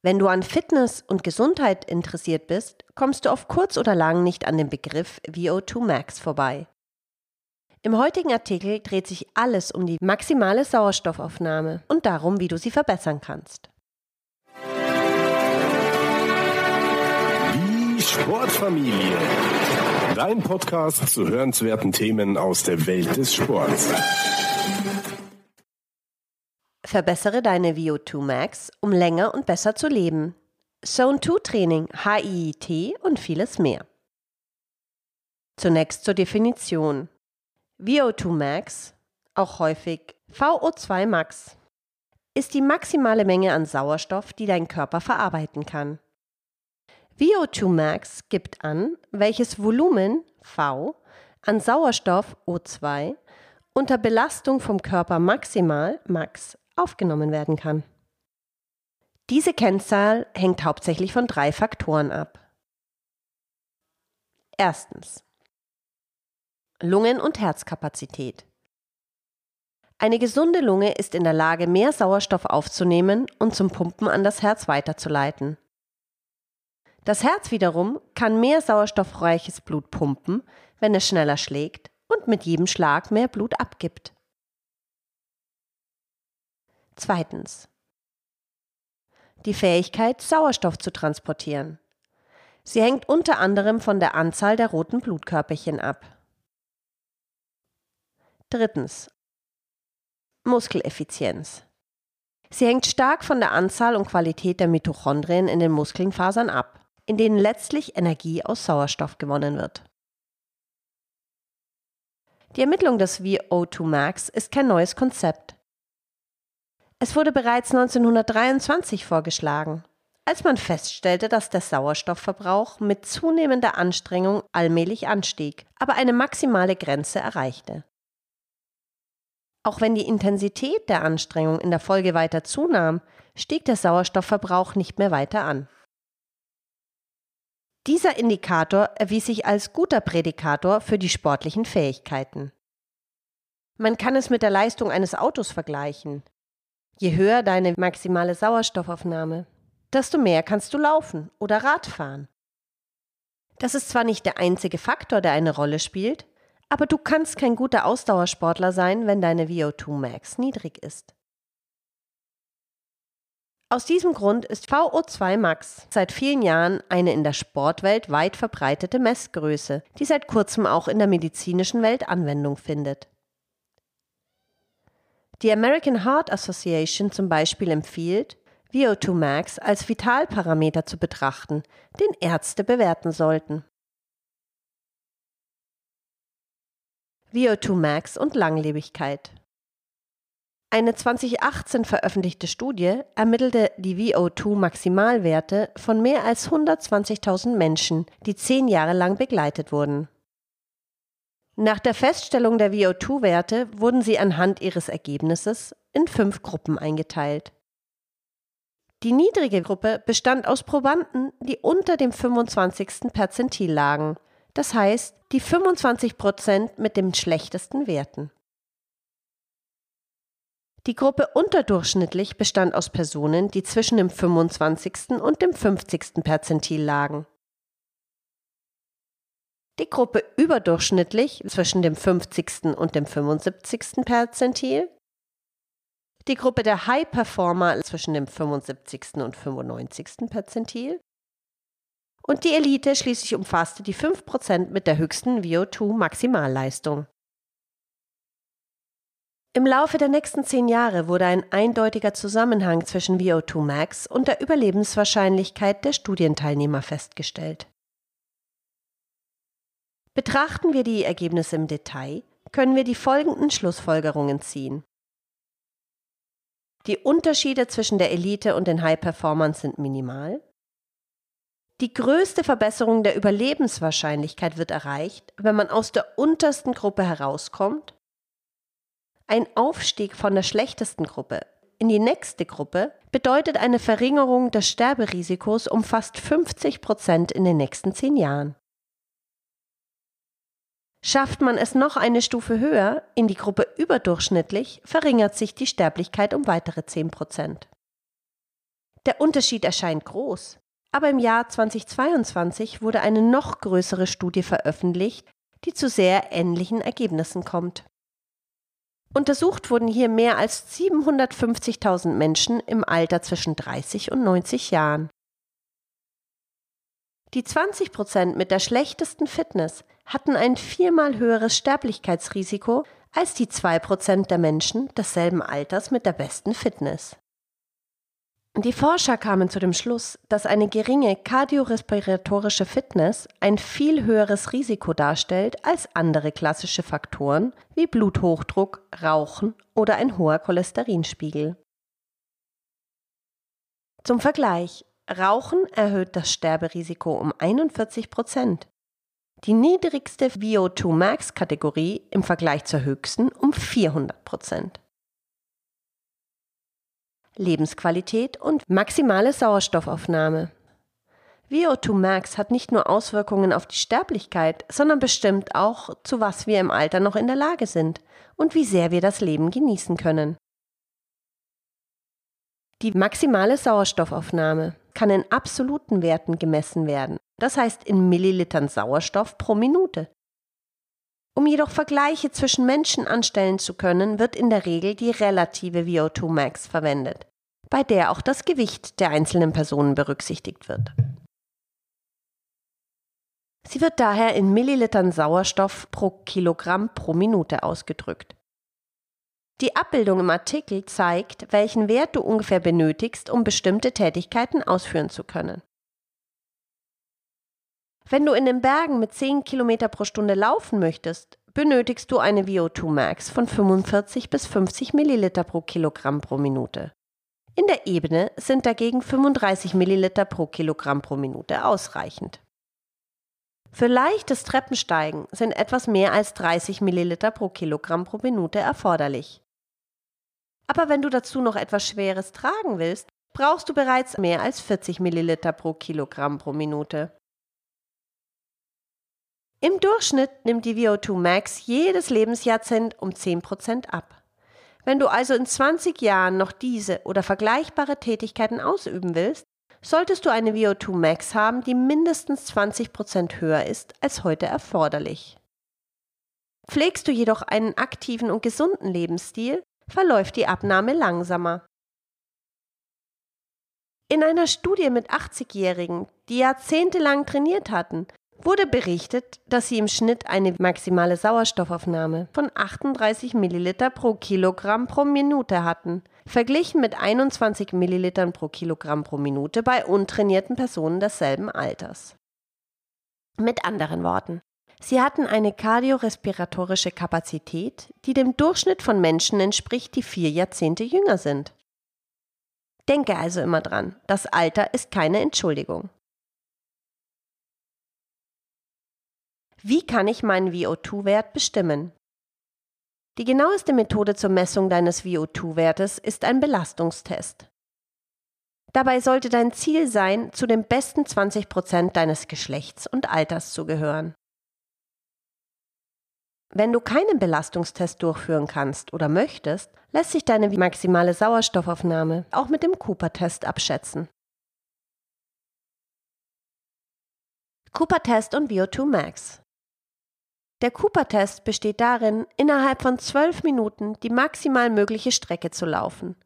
Wenn du an Fitness und Gesundheit interessiert bist, kommst du auf kurz oder lang nicht an dem Begriff VO2 Max vorbei. Im heutigen Artikel dreht sich alles um die maximale Sauerstoffaufnahme und darum, wie du sie verbessern kannst. Die Sportfamilie. Dein Podcast zu hörenswerten Themen aus der Welt des Sports. Verbessere deine VO2 Max, um länger und besser zu leben. Zone 2 Training, HIIT und vieles mehr. Zunächst zur Definition. VO2 Max, auch häufig VO2 Max, ist die maximale Menge an Sauerstoff, die dein Körper verarbeiten kann. VO2 Max gibt an, welches Volumen V an Sauerstoff O2 unter Belastung vom Körper maximal Max aufgenommen werden kann. Diese Kennzahl hängt hauptsächlich von drei Faktoren ab. Erstens Lungen- und Herzkapazität. Eine gesunde Lunge ist in der Lage, mehr Sauerstoff aufzunehmen und zum Pumpen an das Herz weiterzuleiten. Das Herz wiederum kann mehr sauerstoffreiches Blut pumpen, wenn es schneller schlägt und mit jedem Schlag mehr Blut abgibt. Zweitens. Die Fähigkeit, Sauerstoff zu transportieren. Sie hängt unter anderem von der Anzahl der roten Blutkörperchen ab. Drittens. Muskeleffizienz. Sie hängt stark von der Anzahl und Qualität der Mitochondrien in den Muskelfasern ab, in denen letztlich Energie aus Sauerstoff gewonnen wird. Die Ermittlung des VO2 Max ist kein neues Konzept. Es wurde bereits 1923 vorgeschlagen, als man feststellte, dass der Sauerstoffverbrauch mit zunehmender Anstrengung allmählich anstieg, aber eine maximale Grenze erreichte. Auch wenn die Intensität der Anstrengung in der Folge weiter zunahm, stieg der Sauerstoffverbrauch nicht mehr weiter an. Dieser Indikator erwies sich als guter Prädikator für die sportlichen Fähigkeiten. Man kann es mit der Leistung eines Autos vergleichen. Je höher deine maximale Sauerstoffaufnahme, desto mehr kannst du laufen oder Rad fahren. Das ist zwar nicht der einzige Faktor, der eine Rolle spielt, aber du kannst kein guter Ausdauersportler sein, wenn deine VO2 Max niedrig ist. Aus diesem Grund ist VO2 Max seit vielen Jahren eine in der Sportwelt weit verbreitete Messgröße, die seit kurzem auch in der medizinischen Welt Anwendung findet. Die American Heart Association zum Beispiel empfiehlt, VO2 Max als Vitalparameter zu betrachten, den Ärzte bewerten sollten. VO2 Max und Langlebigkeit. Eine 2018 veröffentlichte Studie ermittelte die VO2-Maximalwerte von mehr als 120.000 Menschen, die zehn Jahre lang begleitet wurden. Nach der Feststellung der VO2-Werte wurden sie anhand ihres Ergebnisses in fünf Gruppen eingeteilt. Die niedrige Gruppe bestand aus Probanden, die unter dem 25. Perzentil lagen, das heißt die 25 Prozent mit den schlechtesten Werten. Die Gruppe unterdurchschnittlich bestand aus Personen, die zwischen dem 25. und dem 50. Perzentil lagen. Die Gruppe überdurchschnittlich zwischen dem 50. und dem 75. Perzentil. Die Gruppe der High Performer zwischen dem 75. und 95. Perzentil und die Elite schließlich umfasste die 5% mit der höchsten VO2-Maximalleistung. Im Laufe der nächsten zehn Jahre wurde ein eindeutiger Zusammenhang zwischen VO2 Max und der Überlebenswahrscheinlichkeit der Studienteilnehmer festgestellt. Betrachten wir die Ergebnisse im Detail, können wir die folgenden Schlussfolgerungen ziehen. Die Unterschiede zwischen der Elite und den High-Performern sind minimal. Die größte Verbesserung der Überlebenswahrscheinlichkeit wird erreicht, wenn man aus der untersten Gruppe herauskommt. Ein Aufstieg von der schlechtesten Gruppe in die nächste Gruppe bedeutet eine Verringerung des Sterberisikos um fast 50 Prozent in den nächsten zehn Jahren. Schafft man es noch eine Stufe höher, in die Gruppe überdurchschnittlich, verringert sich die Sterblichkeit um weitere 10 Prozent. Der Unterschied erscheint groß, aber im Jahr 2022 wurde eine noch größere Studie veröffentlicht, die zu sehr ähnlichen Ergebnissen kommt. Untersucht wurden hier mehr als 750.000 Menschen im Alter zwischen 30 und 90 Jahren. Die 20 Prozent mit der schlechtesten Fitness hatten ein viermal höheres Sterblichkeitsrisiko als die 2 Prozent der Menschen desselben Alters mit der besten Fitness. Die Forscher kamen zu dem Schluss, dass eine geringe kardiorespiratorische Fitness ein viel höheres Risiko darstellt als andere klassische Faktoren wie Bluthochdruck, Rauchen oder ein hoher Cholesterinspiegel. Zum Vergleich, Rauchen erhöht das Sterberisiko um 41 Prozent. Die niedrigste VO2 Max Kategorie im Vergleich zur höchsten um 400 Prozent. Lebensqualität und maximale Sauerstoffaufnahme. VO2 Max hat nicht nur Auswirkungen auf die Sterblichkeit, sondern bestimmt auch, zu was wir im Alter noch in der Lage sind und wie sehr wir das Leben genießen können. Die maximale Sauerstoffaufnahme kann in absoluten Werten gemessen werden, das heißt in Millilitern Sauerstoff pro Minute. Um jedoch Vergleiche zwischen Menschen anstellen zu können, wird in der Regel die relative VO2 Max verwendet bei der auch das Gewicht der einzelnen Personen berücksichtigt wird. Sie wird daher in Millilitern Sauerstoff pro Kilogramm pro Minute ausgedrückt. Die Abbildung im Artikel zeigt, welchen Wert du ungefähr benötigst, um bestimmte Tätigkeiten ausführen zu können. Wenn du in den Bergen mit 10 km pro Stunde laufen möchtest, benötigst du eine VO2 Max von 45 bis 50 Milliliter pro Kilogramm pro Minute. In der Ebene sind dagegen 35 Milliliter pro Kilogramm pro Minute ausreichend. Für leichtes Treppensteigen sind etwas mehr als 30 Milliliter pro Kilogramm pro Minute erforderlich. Aber wenn du dazu noch etwas Schweres tragen willst, brauchst du bereits mehr als 40 Milliliter pro Kilogramm pro Minute. Im Durchschnitt nimmt die VO2 Max jedes Lebensjahrzehnt um 10% ab. Wenn du also in 20 Jahren noch diese oder vergleichbare Tätigkeiten ausüben willst, solltest du eine VO2 Max haben, die mindestens 20% höher ist als heute erforderlich. Pflegst du jedoch einen aktiven und gesunden Lebensstil, verläuft die Abnahme langsamer. In einer Studie mit 80-Jährigen, die jahrzehntelang trainiert hatten, wurde berichtet, dass sie im Schnitt eine maximale Sauerstoffaufnahme von 38 Milliliter pro Kilogramm pro Minute hatten, verglichen mit 21 Millilitern pro Kilogramm pro Minute bei untrainierten Personen desselben Alters. Mit anderen Worten, sie hatten eine kardiorespiratorische Kapazität, die dem Durchschnitt von Menschen entspricht, die vier Jahrzehnte jünger sind. Denke also immer dran, das Alter ist keine Entschuldigung. Wie kann ich meinen VO2-Wert bestimmen? Die genaueste Methode zur Messung deines VO2-Wertes ist ein Belastungstest. Dabei sollte dein Ziel sein, zu den besten 20 Prozent deines Geschlechts und Alters zu gehören. Wenn du keinen Belastungstest durchführen kannst oder möchtest, lässt sich deine maximale Sauerstoffaufnahme auch mit dem Cooper-Test abschätzen. Cooper-Test und VO2 Max. Der Cooper-Test besteht darin, innerhalb von zwölf Minuten die maximal mögliche Strecke zu laufen.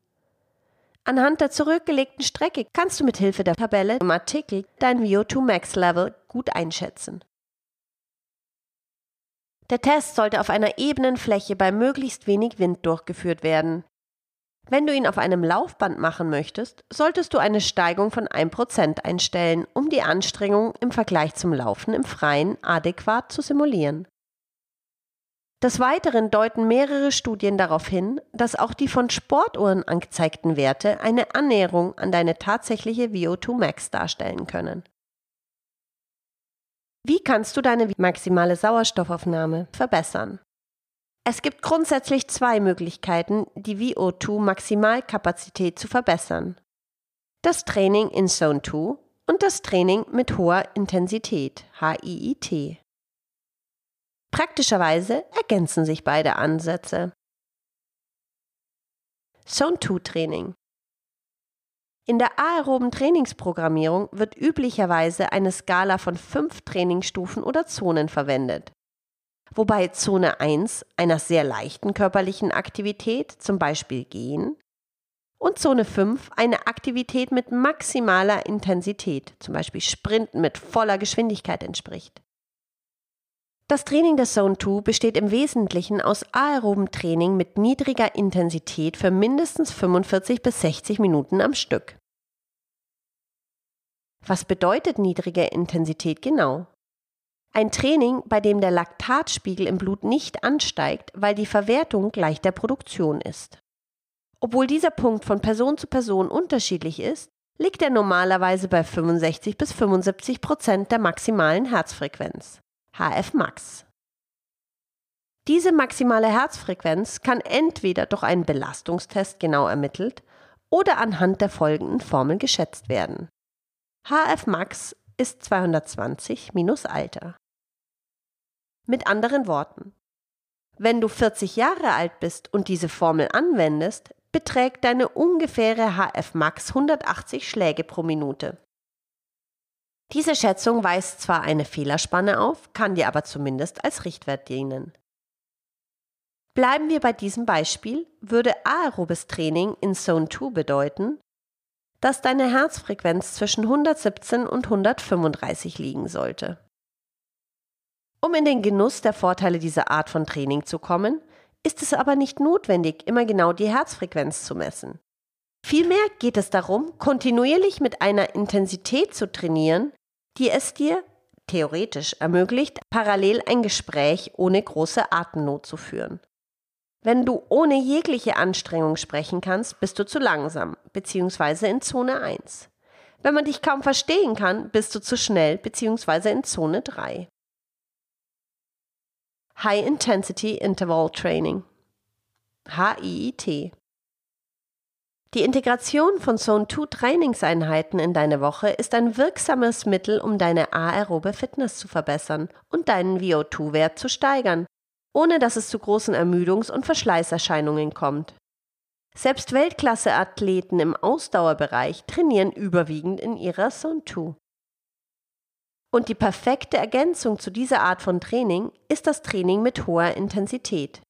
Anhand der zurückgelegten Strecke kannst du mit Hilfe der Tabelle im Artikel dein VO2 Max Level gut einschätzen. Der Test sollte auf einer ebenen Fläche bei möglichst wenig Wind durchgeführt werden. Wenn du ihn auf einem Laufband machen möchtest, solltest du eine Steigung von 1% einstellen, um die Anstrengung im Vergleich zum Laufen im Freien adäquat zu simulieren. Des Weiteren deuten mehrere Studien darauf hin, dass auch die von Sportuhren angezeigten Werte eine Annäherung an deine tatsächliche VO2 Max darstellen können. Wie kannst du deine maximale Sauerstoffaufnahme verbessern? Es gibt grundsätzlich zwei Möglichkeiten, die VO2 Maximalkapazität zu verbessern. Das Training in Zone 2 und das Training mit hoher Intensität, HIIT. Praktischerweise ergänzen sich beide Ansätze. Zone 2 Training. In der aeroben Trainingsprogrammierung wird üblicherweise eine Skala von fünf Trainingsstufen oder Zonen verwendet. Wobei Zone 1 einer sehr leichten körperlichen Aktivität, zum Beispiel Gehen, und Zone 5 eine Aktivität mit maximaler Intensität, zum Beispiel Sprinten mit voller Geschwindigkeit entspricht. Das Training der Zone 2 besteht im Wesentlichen aus aerobem Training mit niedriger Intensität für mindestens 45 bis 60 Minuten am Stück. Was bedeutet niedrige Intensität genau? Ein Training, bei dem der Laktatspiegel im Blut nicht ansteigt, weil die Verwertung gleich der Produktion ist. Obwohl dieser Punkt von Person zu Person unterschiedlich ist, liegt er normalerweise bei 65 bis 75 Prozent der maximalen Herzfrequenz. HF Max. Diese maximale Herzfrequenz kann entweder durch einen Belastungstest genau ermittelt oder anhand der folgenden Formel geschätzt werden. HF Max ist 220 minus Alter. Mit anderen Worten, wenn du 40 Jahre alt bist und diese Formel anwendest, beträgt deine ungefähre HF Max 180 Schläge pro Minute. Diese Schätzung weist zwar eine Fehlerspanne auf, kann dir aber zumindest als Richtwert dienen. Bleiben wir bei diesem Beispiel, würde aerobes Training in Zone 2 bedeuten, dass deine Herzfrequenz zwischen 117 und 135 liegen sollte. Um in den Genuss der Vorteile dieser Art von Training zu kommen, ist es aber nicht notwendig, immer genau die Herzfrequenz zu messen. Vielmehr geht es darum, kontinuierlich mit einer Intensität zu trainieren, die es dir theoretisch ermöglicht, parallel ein Gespräch ohne große Atemnot zu führen. Wenn du ohne jegliche Anstrengung sprechen kannst, bist du zu langsam, beziehungsweise in Zone 1. Wenn man dich kaum verstehen kann, bist du zu schnell, beziehungsweise in Zone 3. High Intensity Interval Training HIIT die Integration von Zone 2 Trainingseinheiten in deine Woche ist ein wirksames Mittel, um deine aerobe Fitness zu verbessern und deinen VO2-Wert zu steigern, ohne dass es zu großen Ermüdungs- und Verschleißerscheinungen kommt. Selbst Weltklasse-Athleten im Ausdauerbereich trainieren überwiegend in ihrer Zone 2. Und die perfekte Ergänzung zu dieser Art von Training ist das Training mit hoher Intensität.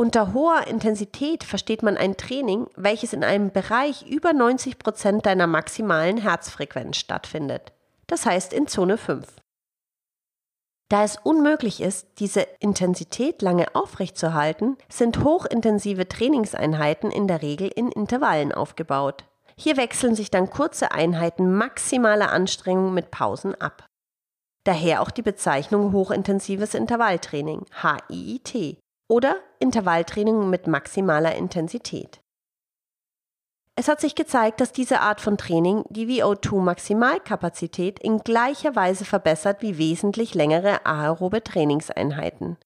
Unter hoher Intensität versteht man ein Training, welches in einem Bereich über 90 Prozent deiner maximalen Herzfrequenz stattfindet. Das heißt in Zone 5. Da es unmöglich ist, diese Intensität lange aufrechtzuerhalten, sind hochintensive Trainingseinheiten in der Regel in Intervallen aufgebaut. Hier wechseln sich dann kurze Einheiten maximaler Anstrengung mit Pausen ab. Daher auch die Bezeichnung hochintensives Intervalltraining, HIIT, oder Intervalltraining mit maximaler Intensität. Es hat sich gezeigt, dass diese Art von Training die VO2-Maximalkapazität in gleicher Weise verbessert wie wesentlich längere aerobe Trainingseinheiten.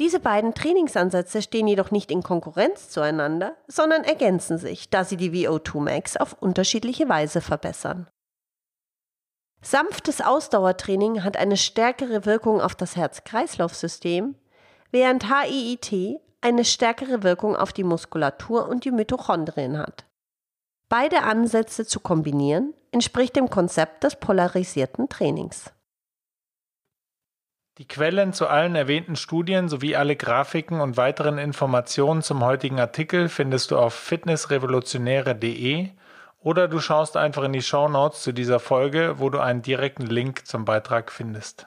Diese beiden Trainingsansätze stehen jedoch nicht in Konkurrenz zueinander, sondern ergänzen sich, da sie die VO2 Max auf unterschiedliche Weise verbessern. Sanftes Ausdauertraining hat eine stärkere Wirkung auf das Herz-Kreislauf-System während HIIT eine stärkere Wirkung auf die Muskulatur und die Mitochondrien hat. Beide Ansätze zu kombinieren entspricht dem Konzept des polarisierten Trainings. Die Quellen zu allen erwähnten Studien sowie alle Grafiken und weiteren Informationen zum heutigen Artikel findest du auf fitnessrevolutionäre.de oder du schaust einfach in die Show Notes zu dieser Folge, wo du einen direkten Link zum Beitrag findest.